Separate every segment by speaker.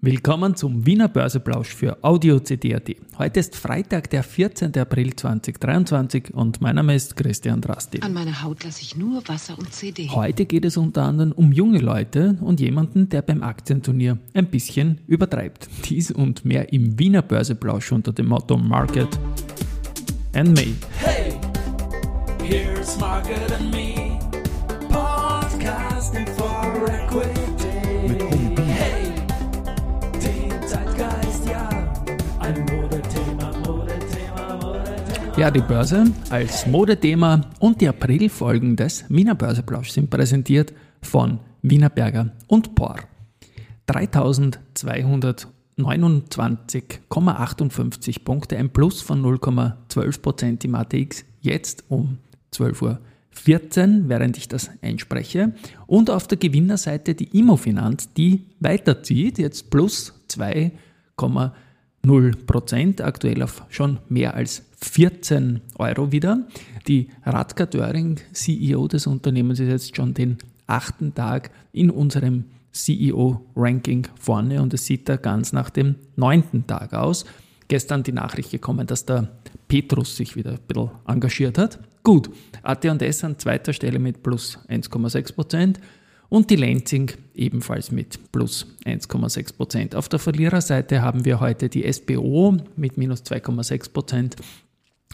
Speaker 1: Willkommen zum Wiener Börseplausch für Audio CD.at. Heute ist Freitag, der 14. April 2023 und mein Name ist Christian Drasti.
Speaker 2: An meine Haut lasse ich nur Wasser und CD.
Speaker 1: Heute geht es unter anderem um junge Leute und jemanden, der beim Aktienturnier ein bisschen übertreibt. Dies und mehr im Wiener Börseplausch unter dem Motto Market and Me. Hey, here's Market and Me. Ja, die Börse als Modethema und die Aprilfolgen des Wiener Börseplausch sind präsentiert von Wienerberger und Por. 3229,58 Punkte, ein Plus von 0,12% im ATX, jetzt um 12.14 Uhr, während ich das einspreche. Und auf der Gewinnerseite die Immofinanz, die weiterzieht, jetzt plus 2,5%. 0%, aktuell auf schon mehr als 14 Euro wieder. Die Radka Döring, CEO des Unternehmens, ist jetzt schon den achten Tag in unserem CEO-Ranking vorne und es sieht da ganz nach dem neunten Tag aus. Gestern die Nachricht gekommen, dass der Petrus sich wieder ein bisschen engagiert hat. Gut, AT&S an zweiter Stelle mit plus 1,6 Prozent und die Lenzing ebenfalls mit plus 1,6 Prozent. Auf der Verliererseite haben wir heute die SBO mit minus 2,6 Prozent,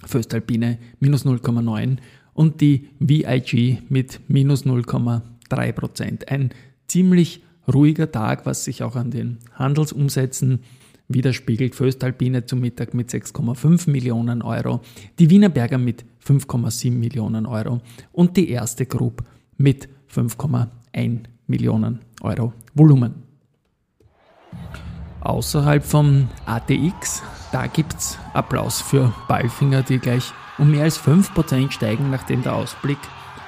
Speaker 1: Föstalpine minus 0,9 und die VIG mit minus 0,3 Prozent. Ein ziemlich ruhiger Tag, was sich auch an den Handelsumsätzen widerspiegelt. Föstalpine zum Mittag mit 6,5 Millionen Euro, die Wienerberger mit 5,7 Millionen Euro und die erste Group mit 5,1 1 Millionen Euro Volumen. Außerhalb vom ATX, da gibt es Applaus für Ballfinger, die gleich um mehr als 5% steigen, nachdem der Ausblick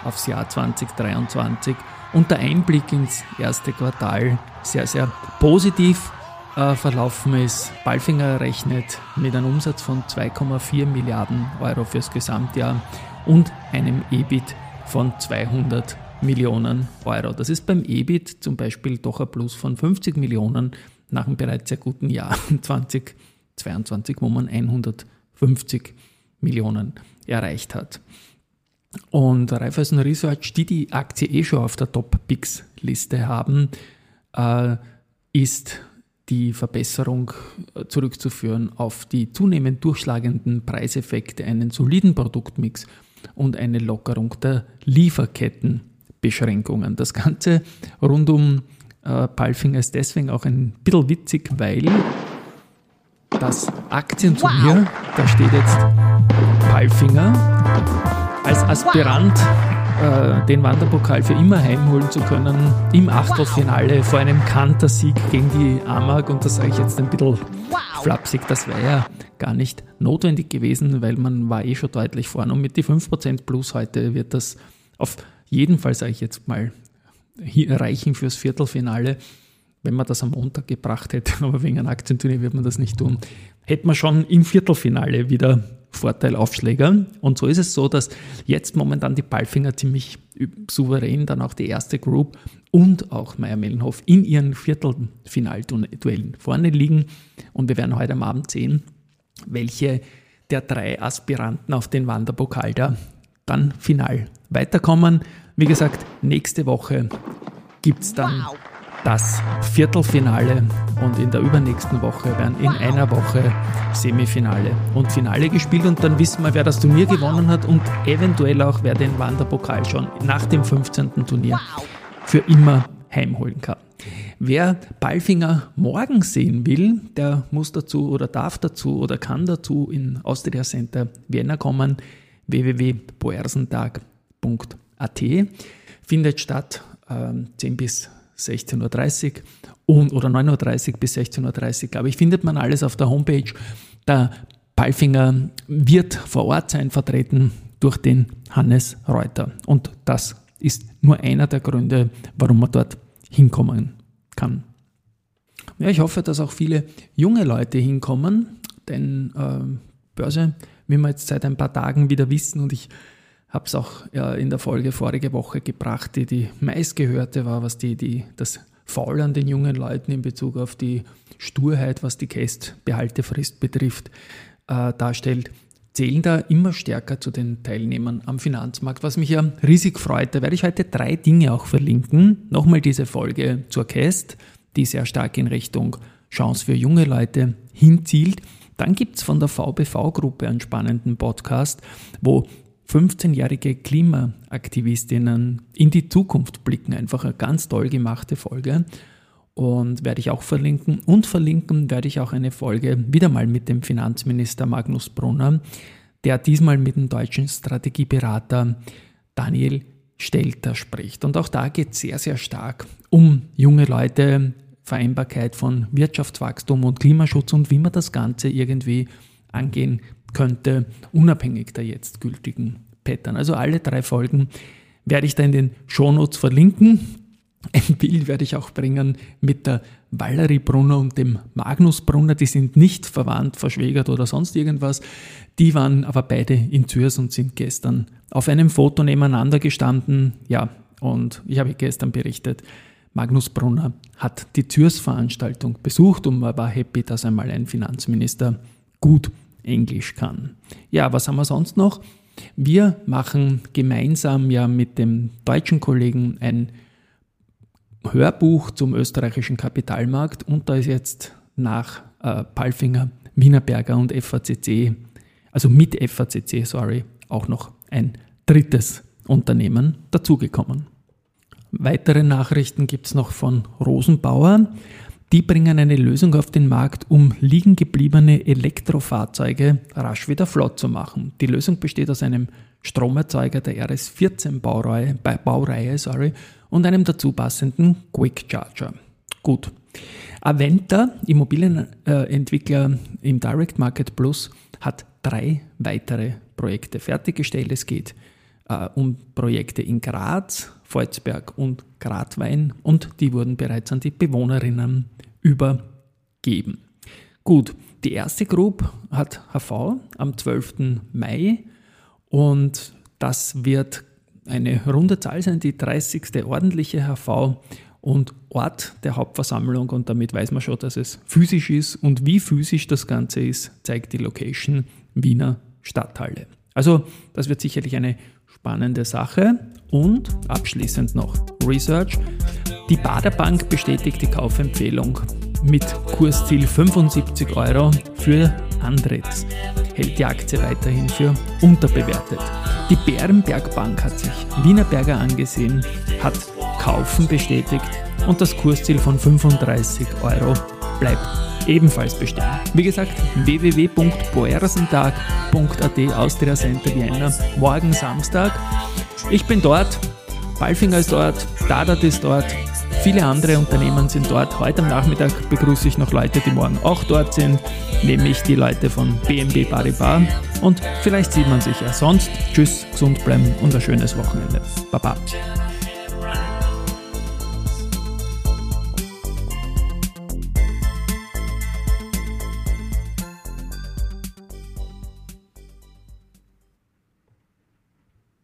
Speaker 1: aufs Jahr 2023 und der Einblick ins erste Quartal sehr, sehr positiv äh, verlaufen ist. Ballfinger rechnet mit einem Umsatz von 2,4 Milliarden Euro fürs Gesamtjahr und einem EBIT von 200 Millionen Euro. Das ist beim EBIT zum Beispiel doch ein Plus von 50 Millionen nach einem bereits sehr guten Jahr 2022, wo man 150 Millionen erreicht hat. Und Raiffeisen Research, die die Aktie eh schon auf der Top-Picks-Liste haben, äh, ist die Verbesserung äh, zurückzuführen auf die zunehmend durchschlagenden Preiseffekte, einen soliden Produktmix und eine Lockerung der Lieferketten Beschränkungen. Das Ganze rund um äh, Palfinger ist deswegen auch ein bisschen witzig, weil das Aktienturnier, wow. da steht jetzt Palfinger als Aspirant äh, den Wanderpokal für immer heimholen zu können im Achtelfinale vor einem Kantersieg gegen die Amag und das sage ich jetzt ein bisschen flapsig, das wäre ja gar nicht notwendig gewesen, weil man war eh schon deutlich vorne. Und mit die 5% plus heute wird das auf jedenfalls, ich jetzt mal, reichen fürs Viertelfinale. Wenn man das am Montag gebracht hätte, aber wegen einem Aktienturnier wird man das nicht tun, hätte man schon im Viertelfinale wieder Vorteilaufschläger. Und so ist es so, dass jetzt momentan die Ballfinger ziemlich souverän, dann auch die erste Group und auch Meier-Mellenhof in ihren Viertelfinalduellen vorne liegen. Und wir werden heute am Abend sehen, welche der drei Aspiranten auf den Wanderpokal da dann final weiterkommen. Wie gesagt, nächste Woche gibt es dann wow. das Viertelfinale und in der übernächsten Woche werden in wow. einer Woche Semifinale und Finale gespielt und dann wissen wir, wer das Turnier gewonnen hat und eventuell auch, wer den Wanderpokal schon nach dem 15. Turnier für immer heimholen kann. Wer Ballfinger morgen sehen will, der muss dazu oder darf dazu oder kann dazu in Austria Center Vienna kommen www.boersentag.at. Findet statt äh, 10 bis 16.30 Uhr und, oder 9.30 Uhr bis 16.30 Uhr, glaube ich, findet man alles auf der Homepage. Der Palfinger wird vor Ort sein, vertreten durch den Hannes Reuter. Und das ist nur einer der Gründe, warum man dort hinkommen kann. Ja, ich hoffe, dass auch viele junge Leute hinkommen, denn äh, Börse wie wir jetzt seit ein paar Tagen wieder wissen und ich habe es auch in der Folge vorige Woche gebracht, die die meistgehörte war, was die, die das faul an den jungen Leuten in Bezug auf die Sturheit, was die Kästbehaltefrist betrifft, äh, darstellt, zählen da immer stärker zu den Teilnehmern am Finanzmarkt, was mich ja riesig freut. Da werde ich heute drei Dinge auch verlinken. Nochmal diese Folge zur Käst, die sehr stark in Richtung Chance für junge Leute hinzielt. Dann gibt es von der VBV-Gruppe einen spannenden Podcast, wo 15-jährige Klimaaktivistinnen in die Zukunft blicken. Einfach eine ganz toll gemachte Folge. Und werde ich auch verlinken. Und verlinken werde ich auch eine Folge wieder mal mit dem Finanzminister Magnus Brunner, der diesmal mit dem deutschen Strategieberater Daniel Stelter spricht. Und auch da geht es sehr, sehr stark um junge Leute, Vereinbarkeit von Wirtschaftswachstum und Klimaschutz und wie man das Ganze irgendwie angehen könnte, unabhängig der jetzt gültigen Pattern. Also alle drei Folgen werde ich da in den Shownotes verlinken. Ein Bild werde ich auch bringen mit der Valerie Brunner und dem Magnus Brunner. Die sind nicht verwandt, verschwägert oder sonst irgendwas. Die waren aber beide in Zürs und sind gestern auf einem Foto nebeneinander gestanden. Ja, und ich habe gestern berichtet, Magnus Brunner hat die Zürs-Veranstaltung besucht und war happy, dass einmal ein Finanzminister gut Englisch kann. Ja, was haben wir sonst noch? Wir machen gemeinsam ja mit dem deutschen Kollegen ein Hörbuch zum österreichischen Kapitalmarkt und da ist jetzt nach äh, Palfinger, Wienerberger und FACC, also mit FACC, sorry, auch noch ein drittes Unternehmen dazugekommen. Weitere Nachrichten gibt es noch von Rosenbauer. Die bringen eine Lösung auf den Markt, um liegen gebliebene Elektrofahrzeuge rasch wieder flott zu machen. Die Lösung besteht aus einem Stromerzeuger der RS14 Baureihe, Baureihe sorry, und einem dazu passenden Quick Charger. Gut. Aventa, Immobilienentwickler im Direct Market Plus, hat drei weitere Projekte fertiggestellt. Es geht äh, um Projekte in Graz, Volzberg und Gradwein und die wurden bereits an die Bewohnerinnen übergeben. Gut, die erste Group hat HV am 12. Mai und das wird eine runde Zahl sein, die 30. ordentliche HV und Ort der Hauptversammlung und damit weiß man schon, dass es physisch ist und wie physisch das Ganze ist, zeigt die Location Wiener Stadthalle. Also das wird sicherlich eine spannende Sache. Und abschließend noch Research. Die Baderbank bestätigt die Kaufempfehlung mit Kursziel 75 Euro für Andritz. Hält die Aktie weiterhin für unterbewertet. Die Bärenberg Bank hat sich Wienerberger angesehen, hat Kaufen bestätigt und das Kursziel von 35 Euro bleibt ebenfalls bestehen. Wie gesagt, www.boersentag.at Austria Center Vienna, morgen Samstag. Ich bin dort, Balfinger ist dort, Dadat ist dort, viele andere Unternehmen sind dort. Heute am Nachmittag begrüße ich noch Leute, die morgen auch dort sind, nämlich die Leute von BNB Paribas. Und vielleicht sieht man sich ja sonst. Tschüss, gesund bleiben und ein schönes Wochenende. Baba.